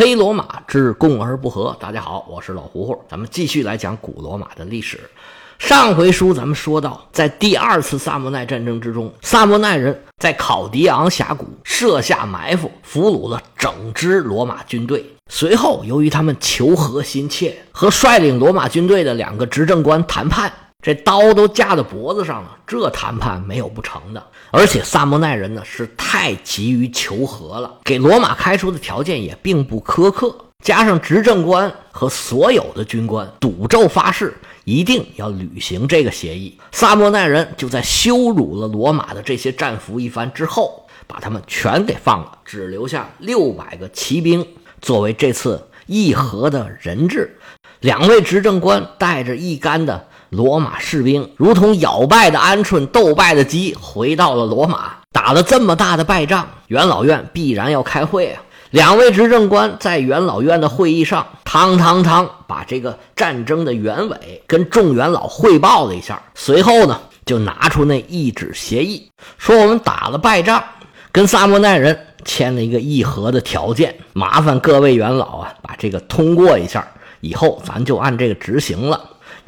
黑罗马之共而不和。大家好，我是老胡胡，咱们继续来讲古罗马的历史。上回书咱们说到，在第二次萨莫奈战争之中，萨莫奈人在考迪昂峡谷设下埋伏，俘虏了整支罗马军队。随后，由于他们求和心切，和率领罗马军队的两个执政官谈判。这刀都架在脖子上了，这谈判没有不成的。而且萨莫奈人呢是太急于求和了，给罗马开出的条件也并不苛刻。加上执政官和所有的军官赌咒发誓，一定要履行这个协议。萨莫奈人就在羞辱了罗马的这些战俘一番之后，把他们全给放了，只留下六百个骑兵作为这次议和的人质。两位执政官带着一干的。罗马士兵如同咬败的鹌鹑、斗败的鸡，回到了罗马，打了这么大的败仗，元老院必然要开会啊！两位执政官在元老院的会议上，汤汤汤把这个战争的原委跟众元老汇报了一下，随后呢，就拿出那一纸协议，说我们打了败仗，跟萨莫奈人签了一个议和的条件，麻烦各位元老啊，把这个通过一下，以后咱就按这个执行了。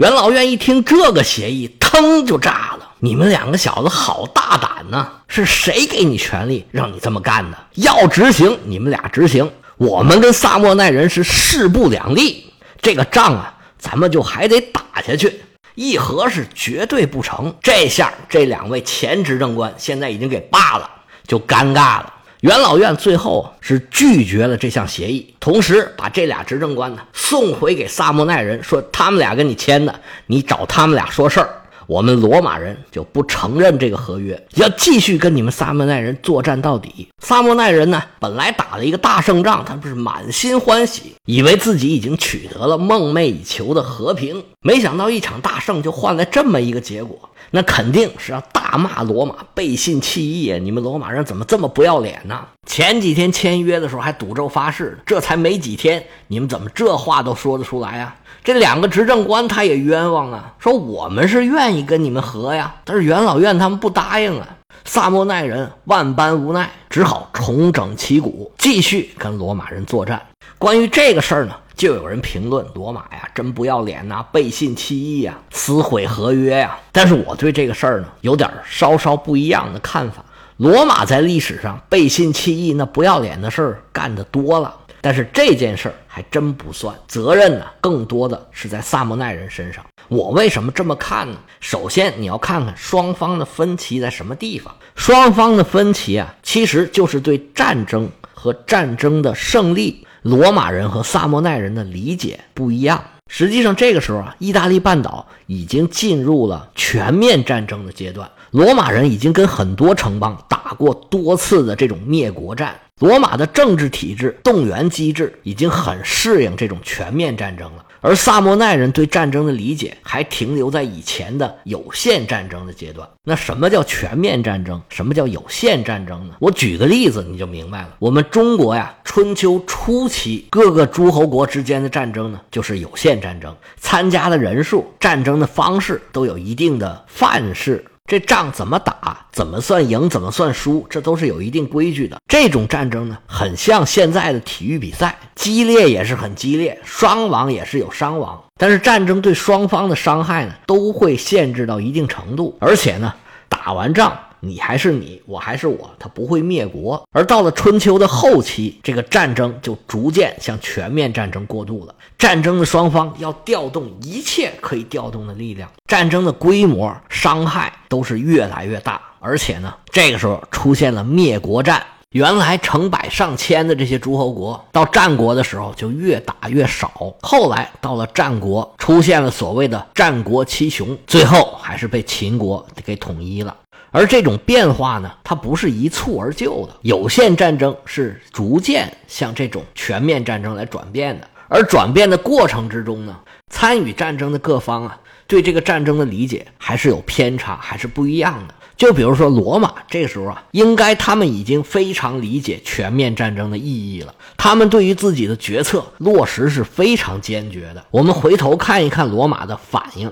元老院一听这个协议，腾就炸了！你们两个小子好大胆呐！是谁给你权利让你这么干的？要执行，你们俩执行。我们跟萨莫奈人是势不两立，这个仗啊，咱们就还得打下去。议和是绝对不成。这下这两位前执政官现在已经给罢了，就尴尬了。元老院最后是拒绝了这项协议，同时把这俩执政官呢送回给萨莫奈人，说他们俩跟你签的，你找他们俩说事儿。我们罗马人就不承认这个合约，要继续跟你们萨莫奈人作战到底。萨莫奈人呢，本来打了一个大胜仗，他不是满心欢喜，以为自己已经取得了梦寐以求的和平，没想到一场大胜就换来这么一个结果。那肯定是要大骂罗马背信弃义啊！你们罗马人怎么这么不要脸呢？前几天签约的时候还赌咒发誓，这才没几天，你们怎么这话都说得出来啊？这两个执政官他也冤枉啊，说我们是愿意跟你们和呀，但是元老院他们不答应啊。萨莫奈人万般无奈，只好重整旗鼓，继续跟罗马人作战。关于这个事儿呢？就有人评论罗马呀，真不要脸呐，背信弃义呀，撕毁合约呀。但是我对这个事儿呢，有点稍稍不一样的看法。罗马在历史上背信弃义、那不要脸的事儿干得多了，但是这件事儿还真不算，责任呢更多的是在萨莫奈人身上。我为什么这么看呢？首先你要看看双方的分歧在什么地方。双方的分歧啊，其实就是对战争和战争的胜利。罗马人和萨莫奈人的理解不一样。实际上，这个时候啊，意大利半岛已经进入了全面战争的阶段。罗马人已经跟很多城邦打过多次的这种灭国战。罗马的政治体制、动员机制已经很适应这种全面战争了。而萨莫奈人对战争的理解还停留在以前的有限战争的阶段。那什么叫全面战争？什么叫有限战争呢？我举个例子你就明白了。我们中国呀，春秋初期各个诸侯国之间的战争呢，就是有限战争，参加的人数、战争的方式都有一定的范式。这仗怎么打，怎么算赢，怎么算输，这都是有一定规矩的。这种战争呢，很像现在的体育比赛，激烈也是很激烈，伤亡也是有伤亡。但是战争对双方的伤害呢，都会限制到一定程度，而且呢，打完仗。你还是你，我还是我，他不会灭国。而到了春秋的后期，这个战争就逐渐向全面战争过渡了。战争的双方要调动一切可以调动的力量，战争的规模、伤害都是越来越大。而且呢，这个时候出现了灭国战。原来成百上千的这些诸侯国，到战国的时候就越打越少。后来到了战国，出现了所谓的战国七雄，最后还是被秦国给统一了。而这种变化呢，它不是一蹴而就的，有限战争是逐渐向这种全面战争来转变的。而转变的过程之中呢，参与战争的各方啊，对这个战争的理解还是有偏差，还是不一样的。就比如说罗马，这个时候啊，应该他们已经非常理解全面战争的意义了，他们对于自己的决策落实是非常坚决的。我们回头看一看罗马的反应。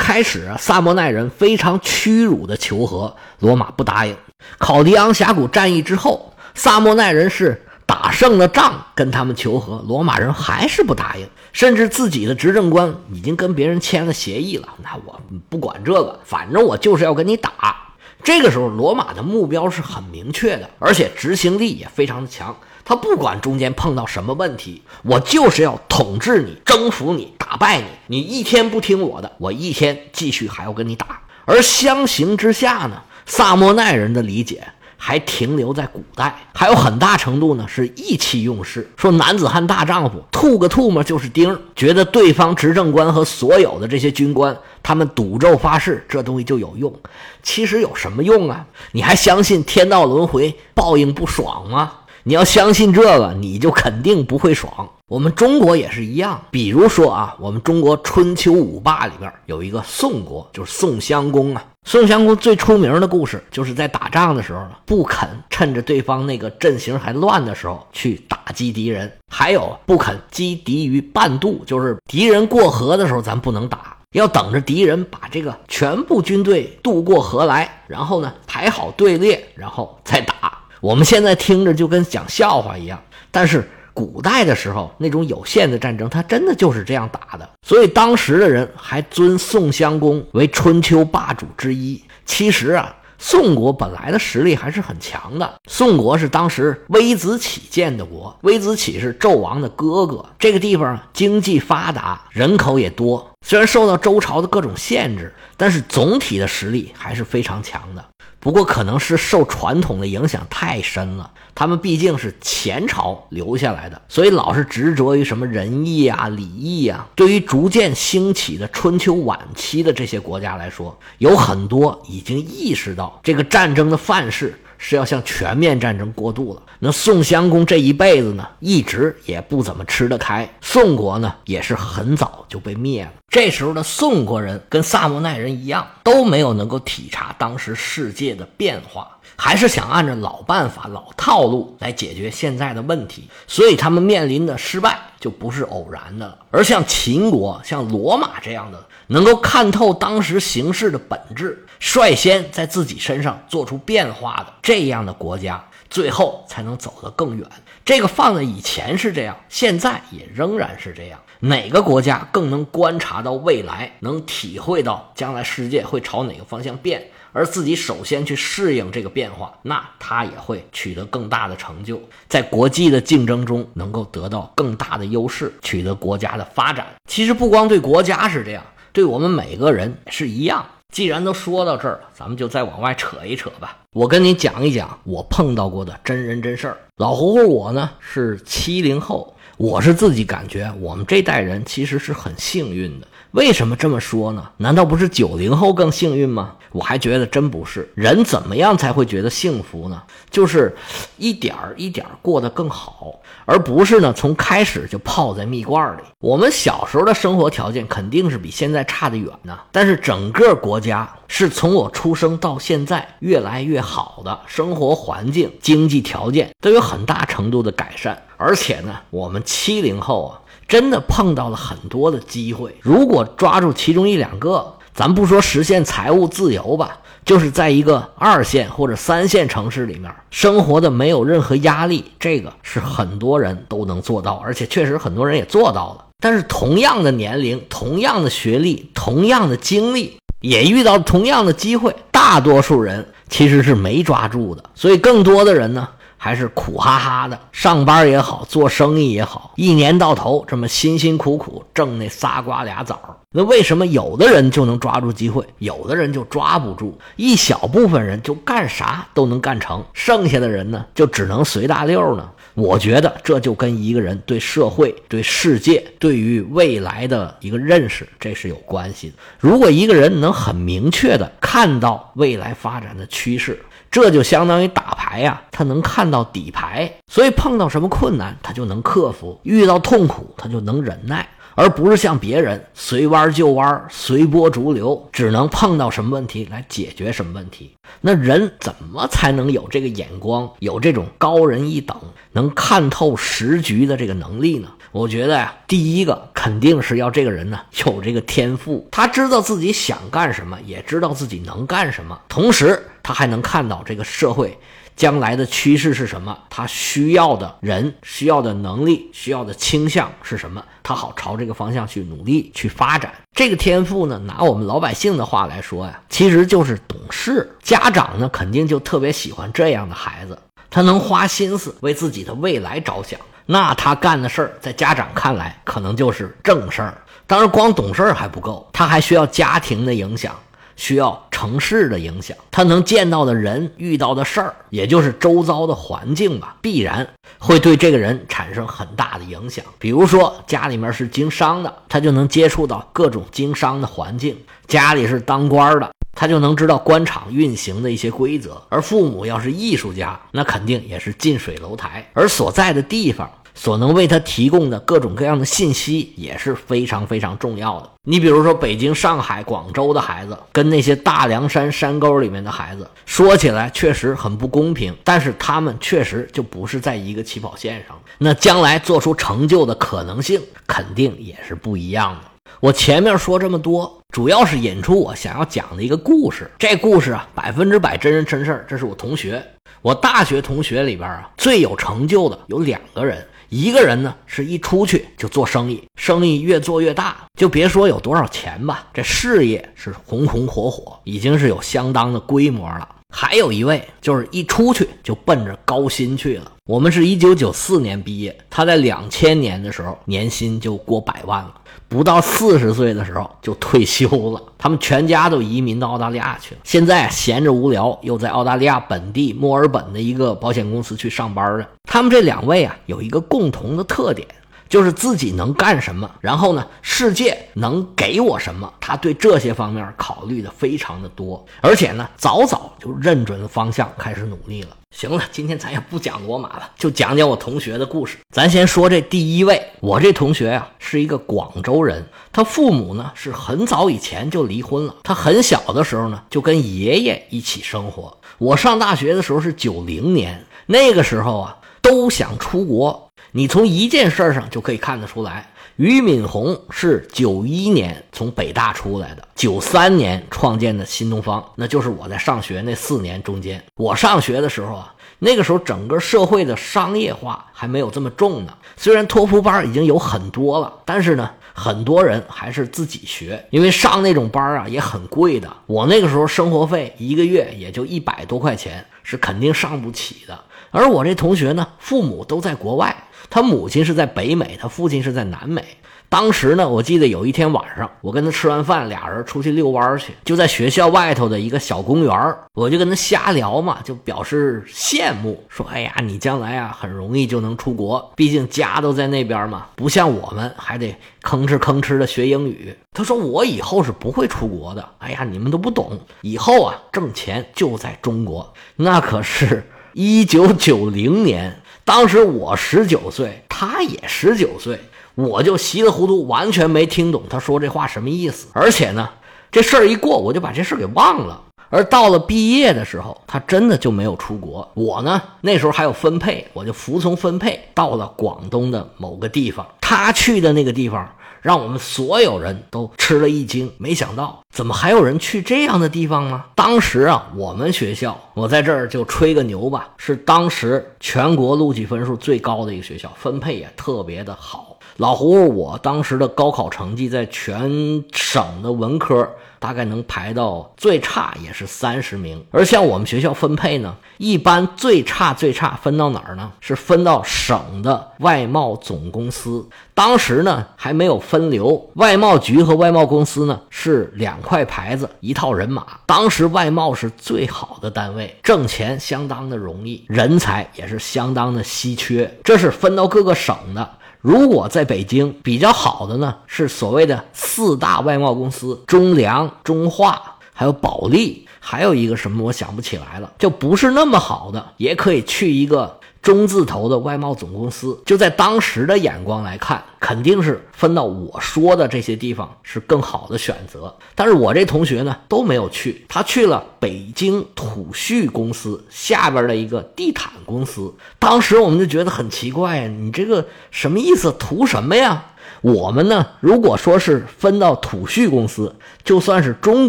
开始啊，萨莫奈人非常屈辱的求和，罗马不答应。考迪昂峡谷战役之后，萨莫奈人是打胜了仗，跟他们求和，罗马人还是不答应，甚至自己的执政官已经跟别人签了协议了。那我不管这个，反正我就是要跟你打。这个时候，罗马的目标是很明确的，而且执行力也非常的强。他不管中间碰到什么问题，我就是要统治你、征服你、打败你。你一天不听我的，我一天继续还要跟你打。而相形之下呢，萨莫奈人的理解。还停留在古代，还有很大程度呢是意气用事，说男子汉大丈夫，吐个唾沫就是钉，觉得对方执政官和所有的这些军官，他们赌咒发誓，这东西就有用。其实有什么用啊？你还相信天道轮回，报应不爽吗？你要相信这个，你就肯定不会爽。我们中国也是一样，比如说啊，我们中国春秋五霸里边有一个宋国，就是宋襄公啊。宋襄公最出名的故事，就是在打仗的时候呢，不肯趁着对方那个阵型还乱的时候去打击敌人，还有不肯击敌于半渡，就是敌人过河的时候，咱不能打，要等着敌人把这个全部军队渡过河来，然后呢排好队列，然后再打。我们现在听着就跟讲笑话一样，但是古代的时候那种有限的战争，它真的就是这样打的。所以当时的人还尊宋襄公为春秋霸主之一。其实啊，宋国本来的实力还是很强的。宋国是当时微子启建的国，微子启是纣王的哥哥。这个地方经济发达，人口也多，虽然受到周朝的各种限制，但是总体的实力还是非常强的。不过可能是受传统的影响太深了，他们毕竟是前朝留下来的，所以老是执着于什么仁义啊、礼义啊。对于逐渐兴起的春秋晚期的这些国家来说，有很多已经意识到这个战争的范式。是要向全面战争过渡了。那宋襄公这一辈子呢，一直也不怎么吃得开。宋国呢，也是很早就被灭了。这时候的宋国人跟萨摩奈人一样，都没有能够体察当时世界的变化，还是想按照老办法、老套路来解决现在的问题。所以他们面临的失败就不是偶然的了。而像秦国、像罗马这样的，能够看透当时形势的本质。率先在自己身上做出变化的这样的国家，最后才能走得更远。这个放在以前是这样，现在也仍然是这样。哪个国家更能观察到未来，能体会到将来世界会朝哪个方向变，而自己首先去适应这个变化，那他也会取得更大的成就，在国际的竞争中能够得到更大的优势，取得国家的发展。其实不光对国家是这样，对我们每个人是一样。既然都说到这儿了，咱们就再往外扯一扯吧。我跟你讲一讲我碰到过的真人真事儿。老胡胡，我呢是七零后，我是自己感觉我们这代人其实是很幸运的。为什么这么说呢？难道不是九零后更幸运吗？我还觉得真不是。人怎么样才会觉得幸福呢？就是一点儿一点儿过得更好，而不是呢从开始就泡在蜜罐里。我们小时候的生活条件肯定是比现在差得远呢，但是整个国家是从我出生到现在越来越好的，生活环境、经济条件都有很大程度的改善。而且呢，我们七零后啊。真的碰到了很多的机会，如果抓住其中一两个，咱不说实现财务自由吧，就是在一个二线或者三线城市里面生活的没有任何压力，这个是很多人都能做到，而且确实很多人也做到了。但是同样的年龄、同样的学历、同样的经历，也遇到同样的机会，大多数人其实是没抓住的，所以更多的人呢。还是苦哈哈的，上班也好，做生意也好，一年到头这么辛辛苦苦挣那仨瓜俩枣。那为什么有的人就能抓住机会，有的人就抓不住？一小部分人就干啥都能干成，剩下的人呢，就只能随大溜呢？我觉得这就跟一个人对社会、对世界、对于未来的一个认识，这是有关系的。如果一个人能很明确的看到未来发展的趋势，这就相当于打牌呀，他能看到底牌，所以碰到什么困难他就能克服，遇到痛苦他就能忍耐，而不是像别人随弯就弯、随波逐流，只能碰到什么问题来解决什么问题。那人怎么才能有这个眼光，有这种高人一等，能看透时局的这个能力呢？我觉得呀，第一个肯定是要这个人呢有这个天赋，他知道自己想干什么，也知道自己能干什么，同时他还能看到这个社会。将来的趋势是什么？他需要的人、需要的能力、需要的倾向是什么？他好朝这个方向去努力去发展。这个天赋呢，拿我们老百姓的话来说呀，其实就是懂事。家长呢，肯定就特别喜欢这样的孩子，他能花心思为自己的未来着想。那他干的事儿，在家长看来可能就是正事儿。当然，光懂事儿还不够，他还需要家庭的影响。需要城市的影响，他能见到的人、遇到的事儿，也就是周遭的环境吧，必然会对这个人产生很大的影响。比如说，家里面是经商的，他就能接触到各种经商的环境；家里是当官的，他就能知道官场运行的一些规则。而父母要是艺术家，那肯定也是近水楼台，而所在的地方。所能为他提供的各种各样的信息也是非常非常重要的。你比如说，北京、上海、广州的孩子，跟那些大凉山山沟里面的孩子，说起来确实很不公平，但是他们确实就不是在一个起跑线上。那将来做出成就的可能性肯定也是不一样的。我前面说这么多，主要是引出我想要讲的一个故事。这故事啊，百分之百真人真事儿。这是我同学，我大学同学里边啊，最有成就的有两个人。一个人呢，是一出去就做生意，生意越做越大，就别说有多少钱吧，这事业是红红火火，已经是有相当的规模了。还有一位，就是一出去就奔着高薪去了。我们是一九九四年毕业，他在两千年的时候年薪就过百万了。不到四十岁的时候就退休了，他们全家都移民到澳大利亚去了。现在闲着无聊，又在澳大利亚本地墨尔本的一个保险公司去上班了。他们这两位啊，有一个共同的特点。就是自己能干什么，然后呢，世界能给我什么，他对这些方面考虑的非常的多，而且呢，早早就认准了方向，开始努力了。行了，今天咱也不讲罗马了，就讲讲我同学的故事。咱先说这第一位，我这同学呀是一个广州人，他父母呢是很早以前就离婚了，他很小的时候呢就跟爷爷一起生活。我上大学的时候是九零年，那个时候啊都想出国。你从一件事上就可以看得出来，俞敏洪是九一年从北大出来的，九三年创建的新东方，那就是我在上学那四年中间。我上学的时候啊，那个时候整个社会的商业化还没有这么重呢。虽然托福班已经有很多了，但是呢，很多人还是自己学，因为上那种班啊也很贵的。我那个时候生活费一个月也就一百多块钱，是肯定上不起的。而我这同学呢，父母都在国外。他母亲是在北美，他父亲是在南美。当时呢，我记得有一天晚上，我跟他吃完饭，俩人出去遛弯去，就在学校外头的一个小公园我就跟他瞎聊嘛，就表示羡慕，说：“哎呀，你将来啊很容易就能出国，毕竟家都在那边嘛，不像我们还得吭哧吭哧的学英语。”他说：“我以后是不会出国的。哎呀，你们都不懂，以后啊挣钱就在中国，那可是一九九零年。”当时我十九岁，他也十九岁，我就稀里糊涂，完全没听懂他说这话什么意思。而且呢，这事儿一过，我就把这事儿给忘了。而到了毕业的时候，他真的就没有出国。我呢，那时候还有分配，我就服从分配到了广东的某个地方。他去的那个地方。让我们所有人都吃了一惊，没想到怎么还有人去这样的地方呢？当时啊，我们学校，我在这儿就吹个牛吧，是当时全国录取分数最高的一个学校，分配也特别的好。老胡，我当时的高考成绩在全省的文科。大概能排到最差也是三十名，而像我们学校分配呢，一般最差最差分到哪儿呢？是分到省的外贸总公司。当时呢还没有分流，外贸局和外贸公司呢是两块牌子一套人马。当时外贸是最好的单位，挣钱相当的容易，人才也是相当的稀缺。这是分到各个省的。如果在北京比较好的呢，是所谓的四大外贸公司：中粮、中化，还有保利，还有一个什么我想不起来了，就不是那么好的，也可以去一个。中字头的外贸总公司，就在当时的眼光来看，肯定是分到我说的这些地方是更好的选择。但是我这同学呢都没有去，他去了北京土旭公司下边的一个地毯公司。当时我们就觉得很奇怪，你这个什么意思？图什么呀？我们呢，如果说是分到土旭公司，就算是中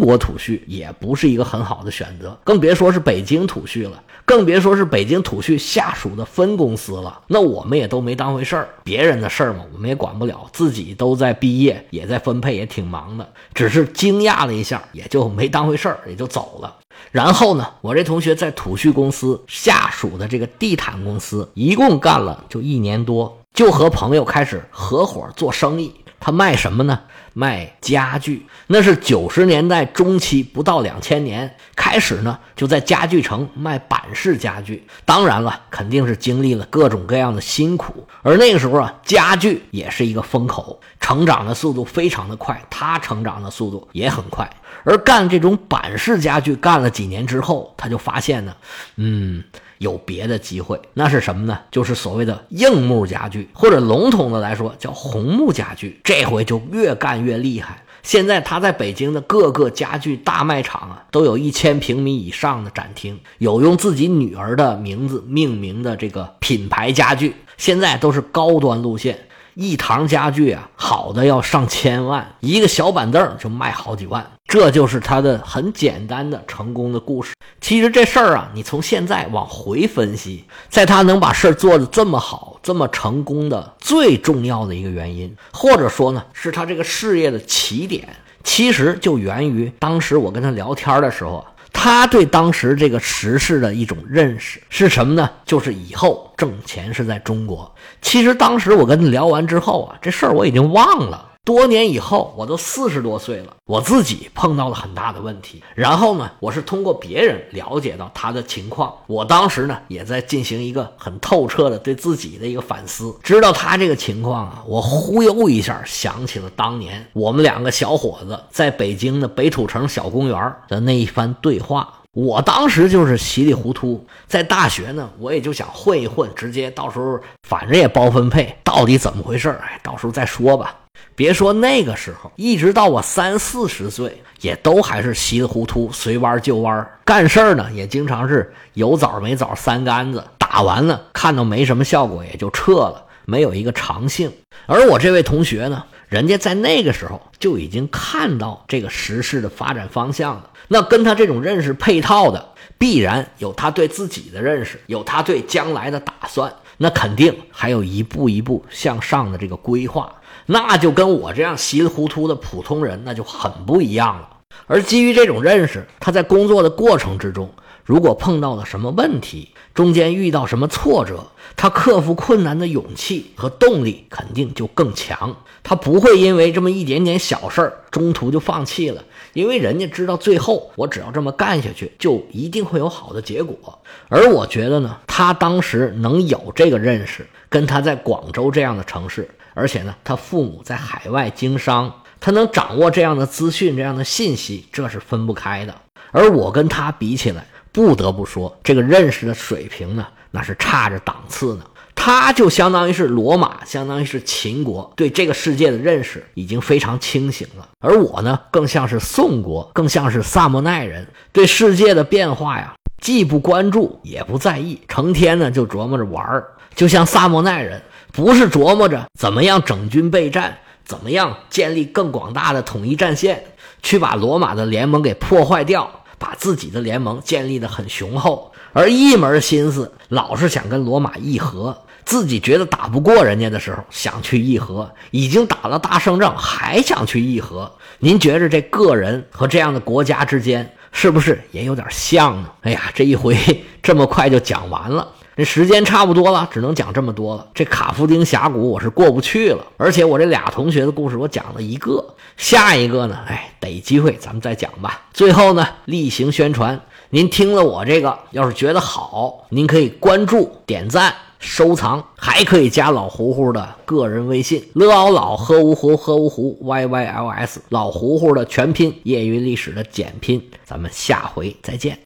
国土旭，也不是一个很好的选择，更别说是北京土旭了，更别说是北京土序下属的分公司了。那我们也都没当回事儿，别人的事儿嘛，我们也管不了，自己都在毕业，也在分配，也挺忙的，只是惊讶了一下，也就没当回事儿，也就走了。然后呢，我这同学在土序公司下属的这个地毯公司，一共干了就一年多。就和朋友开始合伙做生意，他卖什么呢？卖家具。那是九十年代中期，不到两千年开始呢，就在家具城卖板式家具。当然了，肯定是经历了各种各样的辛苦。而那个时候啊，家具也是一个风口，成长的速度非常的快，他成长的速度也很快。而干这种板式家具干了几年之后，他就发现呢，嗯。有别的机会，那是什么呢？就是所谓的硬木家具，或者笼统的来说叫红木家具。这回就越干越厉害。现在他在北京的各个家具大卖场啊，都有一千平米以上的展厅，有用自己女儿的名字命名的这个品牌家具，现在都是高端路线。一堂家具啊，好的要上千万，一个小板凳就卖好几万，这就是他的很简单的成功的故事。其实这事儿啊，你从现在往回分析，在他能把事儿做得这么好、这么成功的最重要的一个原因，或者说呢，是他这个事业的起点，其实就源于当时我跟他聊天的时候。他对当时这个时事的一种认识是什么呢？就是以后挣钱是在中国。其实当时我跟他聊完之后啊，这事儿我已经忘了。多年以后，我都四十多岁了，我自己碰到了很大的问题。然后呢，我是通过别人了解到他的情况。我当时呢，也在进行一个很透彻的对自己的一个反思。知道他这个情况啊，我忽悠一下想起了当年我们两个小伙子在北京的北土城小公园的那一番对话。我当时就是稀里糊涂，在大学呢，我也就想混一混，直接到时候反正也包分配，到底怎么回事哎，到时候再说吧。别说那个时候，一直到我三四十岁，也都还是稀里糊涂，随弯就弯。干事儿呢，也经常是有枣没枣三竿子，打完了看到没什么效果，也就撤了，没有一个长性。而我这位同学呢，人家在那个时候就已经看到这个时事的发展方向了。那跟他这种认识配套的，必然有他对自己的认识，有他对将来的打算，那肯定还有一步一步向上的这个规划。那就跟我这样稀里糊涂的普通人那就很不一样了。而基于这种认识，他在工作的过程之中，如果碰到了什么问题，中间遇到什么挫折，他克服困难的勇气和动力肯定就更强。他不会因为这么一点点小事儿中途就放弃了，因为人家知道最后我只要这么干下去，就一定会有好的结果。而我觉得呢，他当时能有这个认识，跟他在广州这样的城市。而且呢，他父母在海外经商，他能掌握这样的资讯、这样的信息，这是分不开的。而我跟他比起来，不得不说，这个认识的水平呢，那是差着档次呢。他就相当于是罗马，相当于是秦国，对这个世界的认识已经非常清醒了。而我呢，更像是宋国，更像是萨莫奈人，对世界的变化呀，既不关注，也不在意，成天呢就琢磨着玩儿，就像萨莫奈人。不是琢磨着怎么样整军备战，怎么样建立更广大的统一战线，去把罗马的联盟给破坏掉，把自己的联盟建立的很雄厚，而一门心思老是想跟罗马议和。自己觉得打不过人家的时候，想去议和；已经打了大胜仗，还想去议和。您觉着这个人和这样的国家之间，是不是也有点像呢？哎呀，这一回这么快就讲完了。这时间差不多了，只能讲这么多了。这卡夫丁峡谷我是过不去了，而且我这俩同学的故事我讲了一个，下一个呢，哎，得机会咱们再讲吧。最后呢，例行宣传，您听了我这个，要是觉得好，您可以关注、点赞、收藏，还可以加老胡胡的个人微信：l o 老喝芜湖喝芜湖 y y l s，老胡胡的全拼，业余历史的简拼。咱们下回再见。